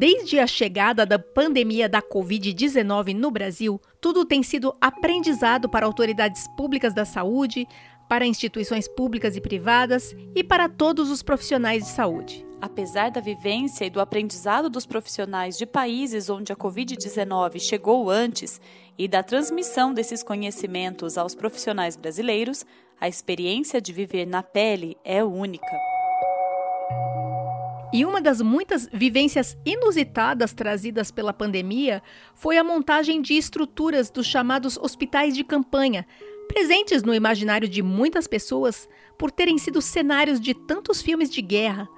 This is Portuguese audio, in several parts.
Desde a chegada da pandemia da Covid-19 no Brasil, tudo tem sido aprendizado para autoridades públicas da saúde, para instituições públicas e privadas e para todos os profissionais de saúde. Apesar da vivência e do aprendizado dos profissionais de países onde a Covid-19 chegou antes e da transmissão desses conhecimentos aos profissionais brasileiros, a experiência de viver na pele é única. E uma das muitas vivências inusitadas trazidas pela pandemia foi a montagem de estruturas dos chamados hospitais de campanha, presentes no imaginário de muitas pessoas por terem sido cenários de tantos filmes de guerra,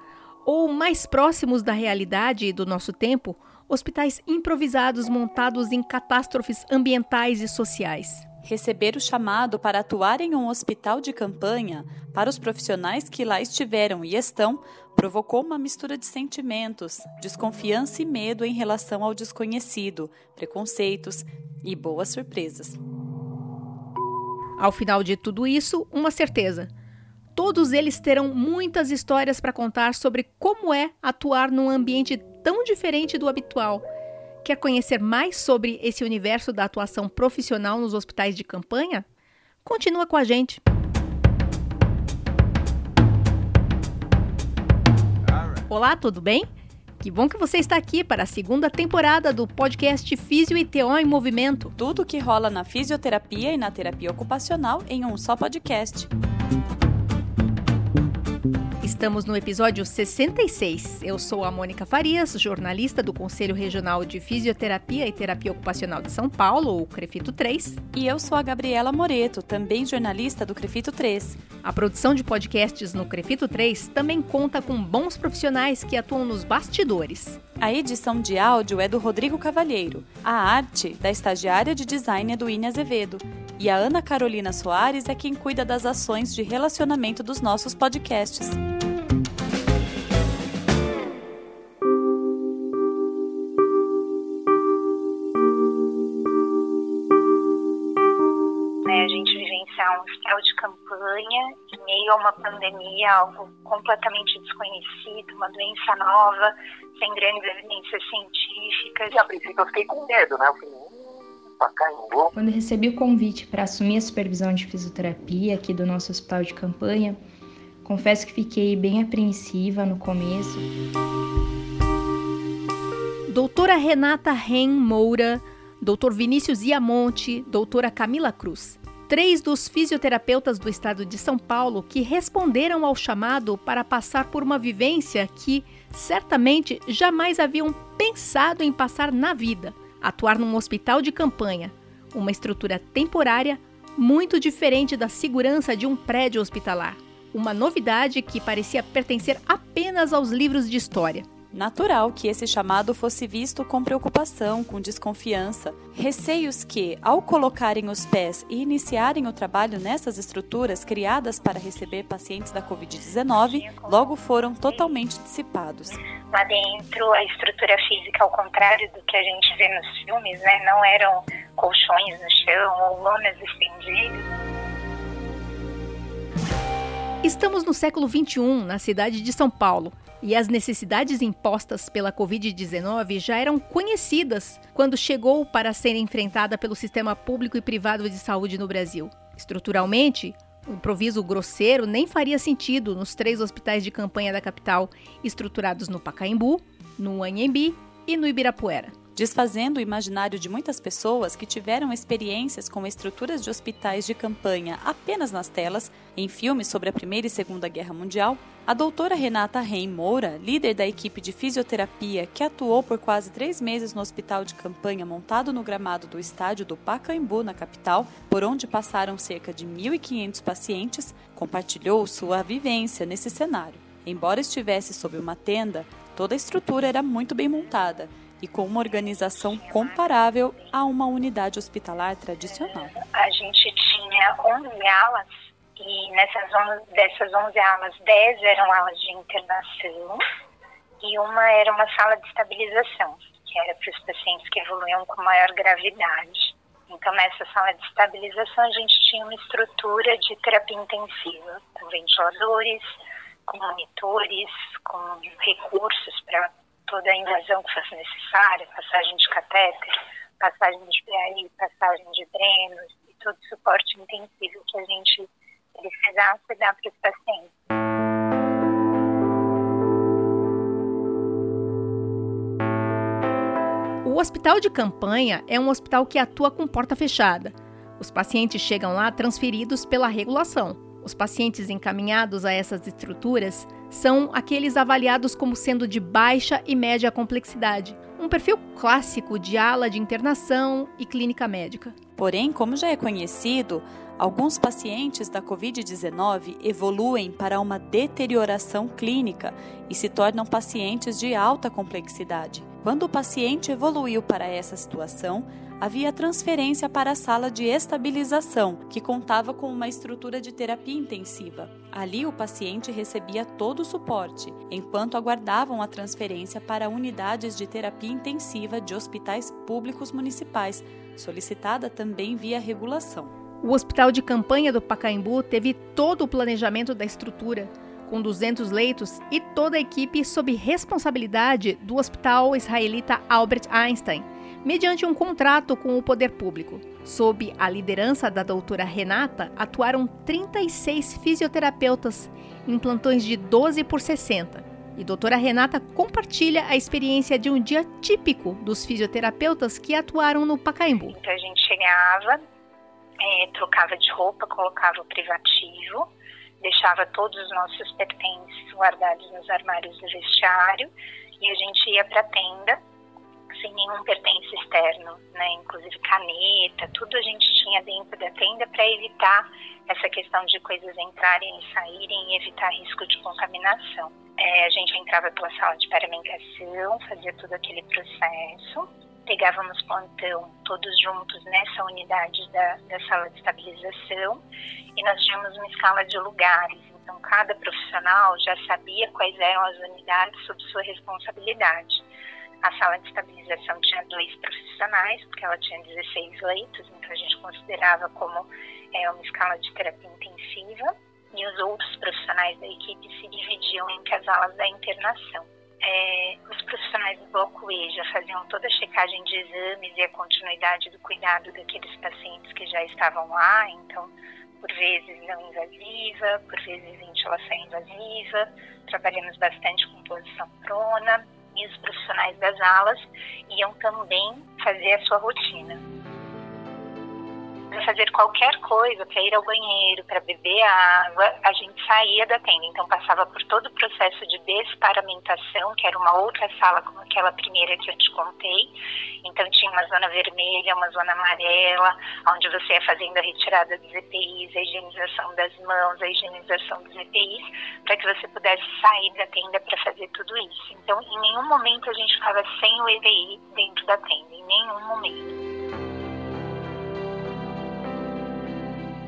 ou mais próximos da realidade do nosso tempo, hospitais improvisados montados em catástrofes ambientais e sociais. Receber o chamado para atuar em um hospital de campanha, para os profissionais que lá estiveram e estão, provocou uma mistura de sentimentos, desconfiança e medo em relação ao desconhecido, preconceitos e boas surpresas. Ao final de tudo isso, uma certeza Todos eles terão muitas histórias para contar sobre como é atuar num ambiente tão diferente do habitual. Quer conhecer mais sobre esse universo da atuação profissional nos hospitais de campanha? Continua com a gente. Olá, tudo bem? Que bom que você está aqui para a segunda temporada do podcast Físio e TO em Movimento. Tudo que rola na fisioterapia e na terapia ocupacional em um só podcast. Estamos no episódio 66. Eu sou a Mônica Farias, jornalista do Conselho Regional de Fisioterapia e Terapia Ocupacional de São Paulo, o CREFITO 3. E eu sou a Gabriela Moreto, também jornalista do CREFITO 3. A produção de podcasts no CREFITO 3 também conta com bons profissionais que atuam nos bastidores. A edição de áudio é do Rodrigo Cavalheiro. A arte, da estagiária de design, é do Ine Azevedo. E a Ana Carolina Soares é quem cuida das ações de relacionamento dos nossos podcasts. hospital de campanha, em meio a uma pandemia, algo completamente desconhecido, uma doença nova, sem grandes evidências científicas. E a princípio eu fiquei com medo, né? Eu falei, Pacaembu. Quando recebi o convite para assumir a supervisão de fisioterapia aqui do nosso hospital de campanha, confesso que fiquei bem apreensiva no começo. Doutora Renata Ren Moura, doutor Vinícius Iamonte, doutora Camila Cruz três dos fisioterapeutas do estado de São Paulo que responderam ao chamado para passar por uma vivência que certamente jamais haviam pensado em passar na vida: atuar num hospital de campanha, uma estrutura temporária muito diferente da segurança de um prédio hospitalar. Uma novidade que parecia pertencer apenas aos livros de história. Natural que esse chamado fosse visto com preocupação, com desconfiança, receios que, ao colocarem os pés e iniciarem o trabalho nessas estruturas criadas para receber pacientes da Covid-19, logo foram totalmente dissipados. Lá dentro, a estrutura física, ao contrário do que a gente vê nos filmes, né, não eram colchões no chão ou lonas estendidas. Estamos no século XXI, na cidade de São Paulo, e as necessidades impostas pela Covid-19 já eram conhecidas quando chegou para ser enfrentada pelo sistema público e privado de saúde no Brasil. Estruturalmente, o improviso grosseiro nem faria sentido nos três hospitais de campanha da capital, estruturados no Pacaembu, no Anhembi e no Ibirapuera desfazendo o imaginário de muitas pessoas que tiveram experiências com estruturas de hospitais de campanha apenas nas telas, em filmes sobre a Primeira e Segunda Guerra Mundial, a doutora Renata Reim Moura, líder da equipe de fisioterapia que atuou por quase três meses no hospital de campanha montado no gramado do estádio do Pacaembu, na capital, por onde passaram cerca de 1.500 pacientes, compartilhou sua vivência nesse cenário. Embora estivesse sob uma tenda, toda a estrutura era muito bem montada e com uma organização comparável a uma unidade hospitalar tradicional. A gente tinha 11 alas e nessas 11, dessas 11 alas, 10 eram alas de internação e uma era uma sala de estabilização, que era para os pacientes que evoluíam com maior gravidade. Então, nessa sala de estabilização, a gente tinha uma estrutura de terapia intensiva, com ventiladores, com monitores, com recursos para toda a invasão que fosse necessária, passagem de catéter, passagem de PAI, passagem de drenos e todo o suporte intensivo que a gente precisasse dar para os pacientes. O hospital de campanha é um hospital que atua com porta fechada. Os pacientes chegam lá transferidos pela regulação. Os pacientes encaminhados a essas estruturas são aqueles avaliados como sendo de baixa e média complexidade, um perfil clássico de ala de internação e clínica médica. Porém, como já é conhecido, alguns pacientes da Covid-19 evoluem para uma deterioração clínica e se tornam pacientes de alta complexidade. Quando o paciente evoluiu para essa situação, havia transferência para a sala de estabilização, que contava com uma estrutura de terapia intensiva. Ali, o paciente recebia todo o suporte, enquanto aguardavam a transferência para unidades de terapia intensiva de hospitais públicos municipais, solicitada também via regulação. O hospital de campanha do Pacaembu teve todo o planejamento da estrutura com 200 leitos e toda a equipe sob responsabilidade do Hospital Israelita Albert Einstein, mediante um contrato com o poder público. Sob a liderança da doutora Renata, atuaram 36 fisioterapeutas em plantões de 12 por 60. E doutora Renata compartilha a experiência de um dia típico dos fisioterapeutas que atuaram no Pacaembu. Então a gente chegava, é, trocava de roupa, colocava o privativo, deixava todos os nossos pertences guardados nos armários do vestiário e a gente ia para a tenda sem nenhum pertence externo, né? Inclusive caneta, tudo a gente tinha dentro da tenda para evitar essa questão de coisas entrarem e saírem e evitar risco de contaminação. É, a gente entrava pela sala de paramentação, fazia todo aquele processo, pegávamos plantão todos juntos nessa unidade da, da sala de estabilização e nós tínhamos uma escala de lugares. Então, cada profissional já sabia quais eram as unidades sob sua responsabilidade. A sala de estabilização tinha dois profissionais, porque ela tinha 16 leitos, então a gente considerava como é, uma escala de terapia intensiva. E os outros profissionais da equipe se dividiam entre as alas da internação. É, os profissionais do Bloco E já faziam toda a checagem de exames e a continuidade do cuidado daqueles pacientes que já estavam lá, então por vezes não invasiva, por vezes ventilação invasiva, trabalhamos bastante com posição prona e os profissionais das alas iam também fazer a sua rotina para fazer qualquer coisa, para ir ao banheiro, para beber água, a gente saía da tenda. Então passava por todo o processo de desparamentação, que era uma outra sala como aquela primeira que eu te contei. Então tinha uma zona vermelha, uma zona amarela, onde você ia fazendo a retirada dos EPIs, a higienização das mãos, a higienização dos EPIs, para que você pudesse sair da tenda para fazer tudo isso. Então em nenhum momento a gente ficava sem o EPI dentro da tenda, em nenhum momento.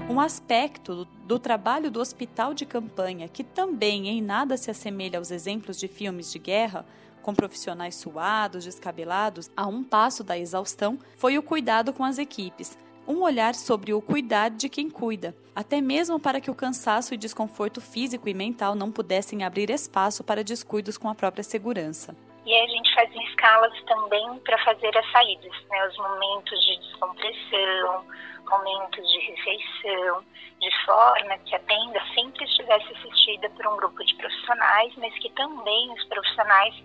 Um aspecto do trabalho do hospital de campanha, que também em nada se assemelha aos exemplos de filmes de guerra, com profissionais suados, descabelados, a um passo da exaustão, foi o cuidado com as equipes, um olhar sobre o cuidar de quem cuida, até mesmo para que o cansaço e desconforto físico e mental não pudessem abrir espaço para descuidos com a própria segurança. E a gente fazia escalas também para fazer as saídas, né? os momentos de descompressão, momentos de refeição, de forma que a tenda sempre estivesse assistida por um grupo de profissionais, mas que também os profissionais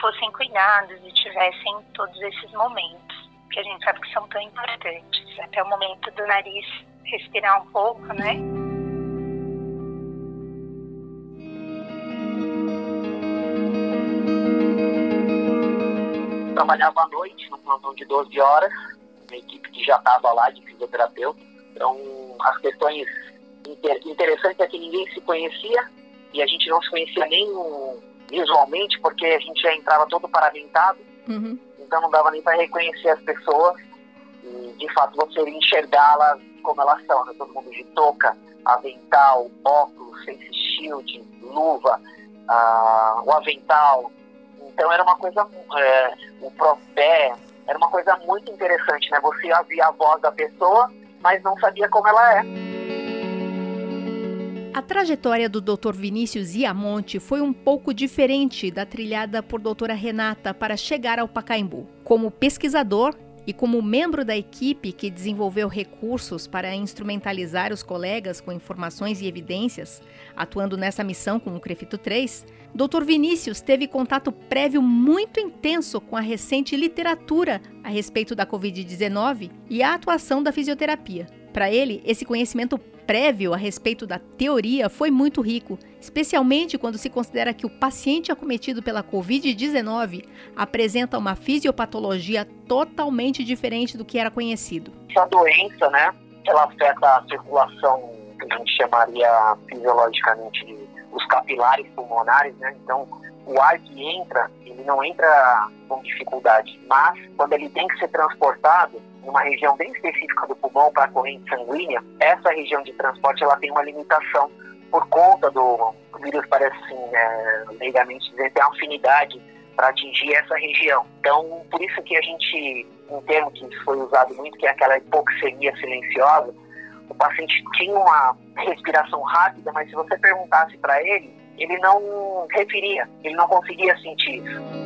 fossem cuidados e tivessem todos esses momentos, que a gente sabe que são tão importantes. Até o momento do nariz respirar um pouco, né? trabalhava à noite, no plantão de 12 horas, uma equipe que já estava lá de fisioterapeuta. Então, as questões inter interessantes é que ninguém se conhecia e a gente não se conhecia nem visualmente, porque a gente já entrava todo paramentado, uhum. então não dava nem para reconhecer as pessoas e, de fato, você enxergá-las como elas são, né? todo mundo de touca, avental, óculos, face shield, luva, uh, o avental, então era uma coisa, é, o pé era uma coisa muito interessante, né? Você ouvia a voz da pessoa, mas não sabia como ela é. A trajetória do Dr. Vinícius Iamonte foi um pouco diferente da trilhada por doutora Renata para chegar ao Pacaembu. Como pesquisador e como membro da equipe que desenvolveu recursos para instrumentalizar os colegas com informações e evidências, atuando nessa missão com o Crefito 3, Dr. Vinícius teve contato prévio muito intenso com a recente literatura a respeito da Covid-19 e a atuação da fisioterapia. Para ele, esse conhecimento prévio a respeito da teoria foi muito rico, especialmente quando se considera que o paciente acometido pela Covid-19 apresenta uma fisiopatologia totalmente diferente do que era conhecido. Essa doença, né, ela afeta a circulação que a gente chamaria fisiologicamente os capilares pulmonares, né? Então, o ar que entra, ele não entra com dificuldade, mas quando ele tem que ser transportado, uma região bem específica do pulmão para a corrente sanguínea, essa região de transporte ela tem uma limitação por conta do o vírus parece assim, é, legalmente dizer, tem afinidade para atingir essa região. Então, por isso que a gente, um termo que foi usado muito, que é aquela hipoxemia silenciosa, o paciente tinha uma respiração rápida, mas se você perguntasse para ele, ele não referia, ele não conseguia sentir isso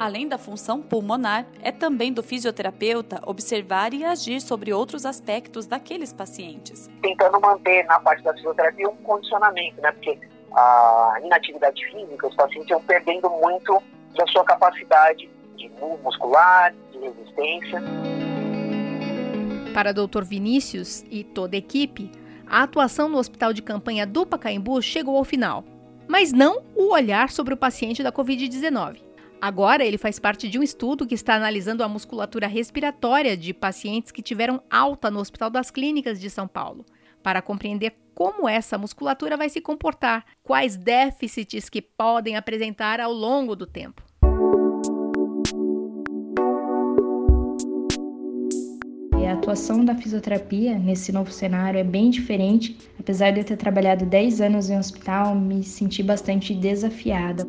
além da função pulmonar, é também do fisioterapeuta observar e agir sobre outros aspectos daqueles pacientes. Tentando manter na parte da fisioterapia um condicionamento, né? Porque a inatividade física, os pacientes iam perdendo muito da sua capacidade de muscular, de resistência. Para o Dr. Vinícius e toda a equipe, a atuação no hospital de campanha do Pacaembu chegou ao final, mas não o olhar sobre o paciente da Covid-19. Agora, ele faz parte de um estudo que está analisando a musculatura respiratória de pacientes que tiveram alta no Hospital das Clínicas de São Paulo, para compreender como essa musculatura vai se comportar, quais déficits que podem apresentar ao longo do tempo. A atuação da fisioterapia nesse novo cenário é bem diferente. Apesar de eu ter trabalhado 10 anos em hospital, me senti bastante desafiada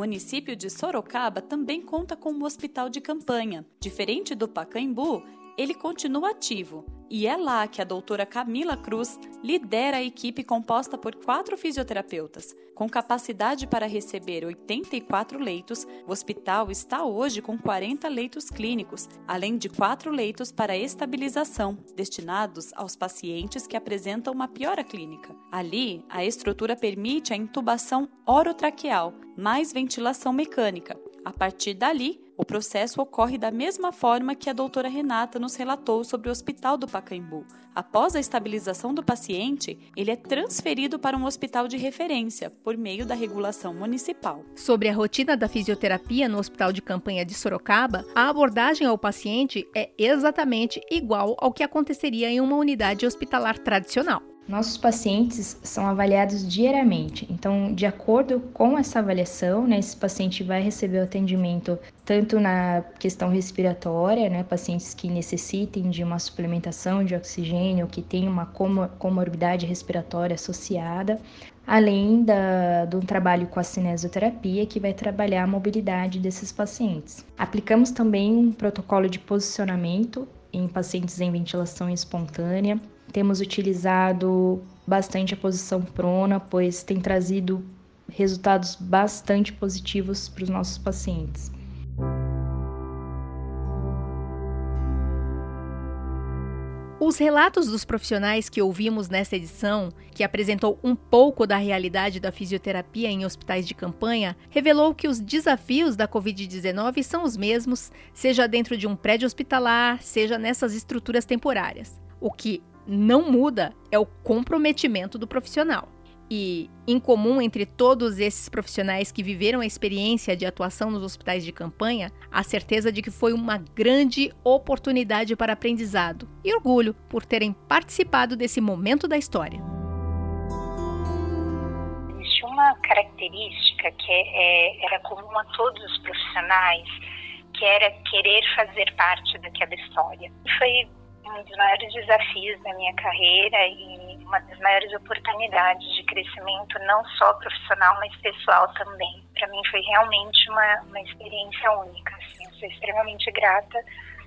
município de Sorocaba também conta com um hospital de campanha. Diferente do Pacaembu, ele continua ativo e é lá que a doutora Camila Cruz lidera a equipe composta por quatro fisioterapeutas. Com capacidade para receber 84 leitos, o hospital está hoje com 40 leitos clínicos, além de quatro leitos para estabilização, destinados aos pacientes que apresentam uma piora clínica. Ali, a estrutura permite a intubação orotraqueal, mais ventilação mecânica. A partir dali, o processo ocorre da mesma forma que a doutora Renata nos relatou sobre o Hospital do Pacaembu. Após a estabilização do paciente, ele é transferido para um hospital de referência por meio da regulação municipal. Sobre a rotina da fisioterapia no Hospital de Campanha de Sorocaba, a abordagem ao paciente é exatamente igual ao que aconteceria em uma unidade hospitalar tradicional. Nossos pacientes são avaliados diariamente, então, de acordo com essa avaliação, né, esse paciente vai receber o atendimento tanto na questão respiratória, né, pacientes que necessitem de uma suplementação de oxigênio, que tem uma comorbidade respiratória associada, além da, um trabalho com a cinesioterapia, que vai trabalhar a mobilidade desses pacientes. Aplicamos também um protocolo de posicionamento em pacientes em ventilação espontânea, temos utilizado bastante a posição prona, pois tem trazido resultados bastante positivos para os nossos pacientes. Os relatos dos profissionais que ouvimos nesta edição, que apresentou um pouco da realidade da fisioterapia em hospitais de campanha, revelou que os desafios da Covid-19 são os mesmos, seja dentro de um prédio hospitalar, seja nessas estruturas temporárias. O que não muda é o comprometimento do profissional. E, em comum entre todos esses profissionais que viveram a experiência de atuação nos hospitais de campanha, a certeza de que foi uma grande oportunidade para aprendizado e orgulho por terem participado desse momento da história. Existe uma característica que é, era comum a todos os profissionais, que era querer fazer parte daquela história. Foi um dos maiores desafios da minha carreira e uma das maiores oportunidades de crescimento, não só profissional, mas pessoal também. Para mim foi realmente uma, uma experiência única. Assim. Eu sou extremamente grata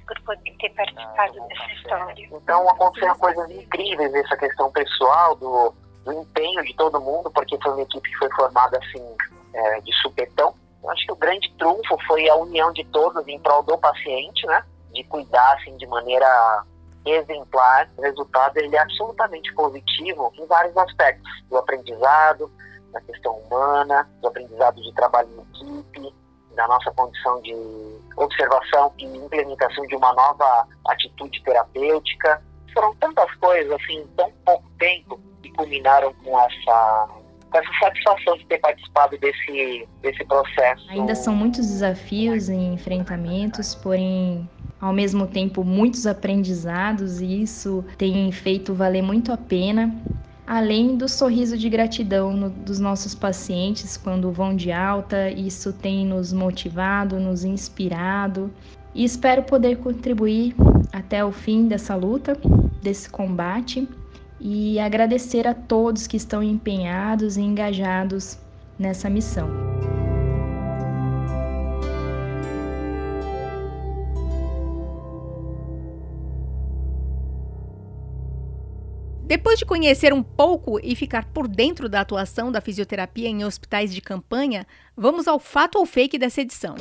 por poder ter participado ah, dessa história. Então aconteceram coisas incríveis nessa questão pessoal, do, do empenho de todo mundo, porque foi uma equipe que foi formada assim, é, de supetão. Eu acho que o grande trunfo foi a união de todos em prol do paciente, né? De cuidar assim de maneira exemplar. O resultado ele é absolutamente positivo em vários aspectos do aprendizado, na questão humana, do aprendizado de trabalho em equipe, da nossa condição de observação e implementação de uma nova atitude terapêutica. Foram tantas coisas assim, em tão pouco tempo que culminaram com essa com essa satisfação de ter participado desse, desse processo. Ainda são muitos desafios e enfrentamentos, porém ao mesmo tempo muitos aprendizados e isso tem feito valer muito a pena. Além do sorriso de gratidão no, dos nossos pacientes quando vão de alta, isso tem nos motivado, nos inspirado e espero poder contribuir até o fim dessa luta, desse combate e agradecer a todos que estão empenhados e engajados nessa missão. Depois de conhecer um pouco e ficar por dentro da atuação da fisioterapia em hospitais de campanha, vamos ao fato ou fake dessa edição.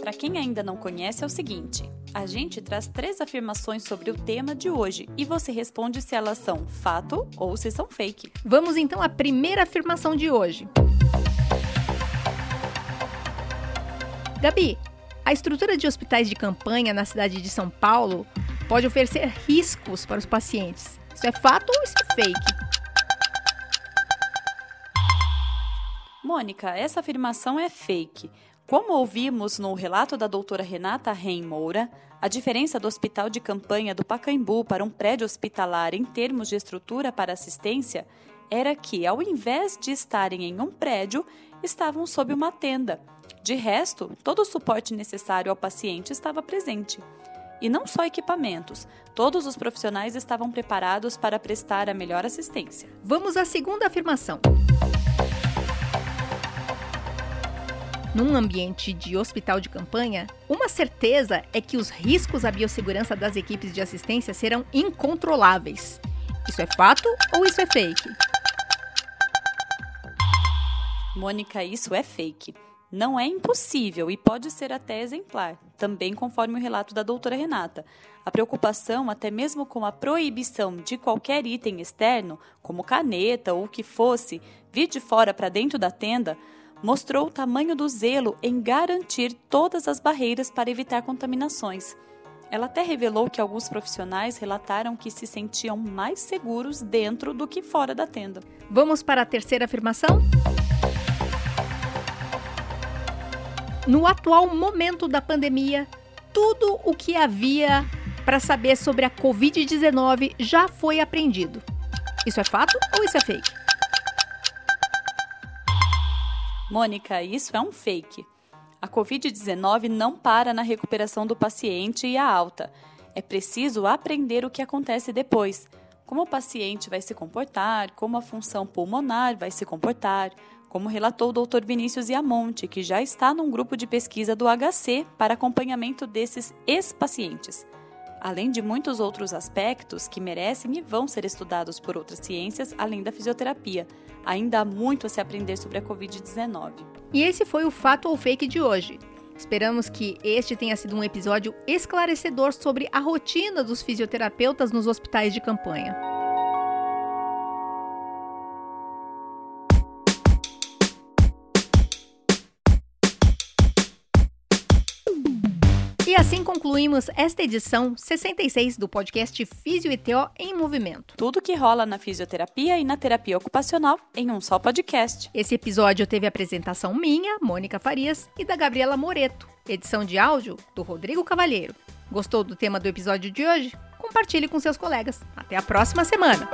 Para quem ainda não conhece, é o seguinte: a gente traz três afirmações sobre o tema de hoje e você responde se elas são fato ou se são fake. Vamos então à primeira afirmação de hoje. Gabi, a estrutura de hospitais de campanha na cidade de São Paulo pode oferecer riscos para os pacientes. Isso é fato ou isso é fake? Mônica, essa afirmação é fake. Como ouvimos no relato da doutora Renata Reim Moura, a diferença do hospital de campanha do Pacaembu para um prédio hospitalar em termos de estrutura para assistência era que, ao invés de estarem em um prédio, estavam sob uma tenda, de resto, todo o suporte necessário ao paciente estava presente. E não só equipamentos, todos os profissionais estavam preparados para prestar a melhor assistência. Vamos à segunda afirmação. Num ambiente de hospital de campanha, uma certeza é que os riscos à biossegurança das equipes de assistência serão incontroláveis. Isso é fato ou isso é fake? Mônica, isso é fake não é impossível e pode ser até exemplar, também conforme o relato da doutora Renata. A preocupação, até mesmo com a proibição de qualquer item externo, como caneta ou o que fosse, vir de fora para dentro da tenda, mostrou o tamanho do zelo em garantir todas as barreiras para evitar contaminações. Ela até revelou que alguns profissionais relataram que se sentiam mais seguros dentro do que fora da tenda. Vamos para a terceira afirmação? No atual momento da pandemia, tudo o que havia para saber sobre a Covid-19 já foi aprendido. Isso é fato ou isso é fake? Mônica, isso é um fake. A Covid-19 não para na recuperação do paciente e a alta. É preciso aprender o que acontece depois. Como o paciente vai se comportar, como a função pulmonar vai se comportar, como relatou o Dr. Vinícius Iamonte, que já está num grupo de pesquisa do HC para acompanhamento desses ex-pacientes, além de muitos outros aspectos que merecem e vão ser estudados por outras ciências além da fisioterapia. Ainda há muito a se aprender sobre a Covid-19. E esse foi o fato ou fake de hoje. Esperamos que este tenha sido um episódio esclarecedor sobre a rotina dos fisioterapeutas nos hospitais de campanha. E assim concluímos esta edição 66 do podcast Físio e TO em Movimento. Tudo que rola na fisioterapia e na terapia ocupacional em um só podcast. Esse episódio teve apresentação minha, Mônica Farias, e da Gabriela Moreto. Edição de áudio do Rodrigo Cavalheiro. Gostou do tema do episódio de hoje? Compartilhe com seus colegas. Até a próxima semana!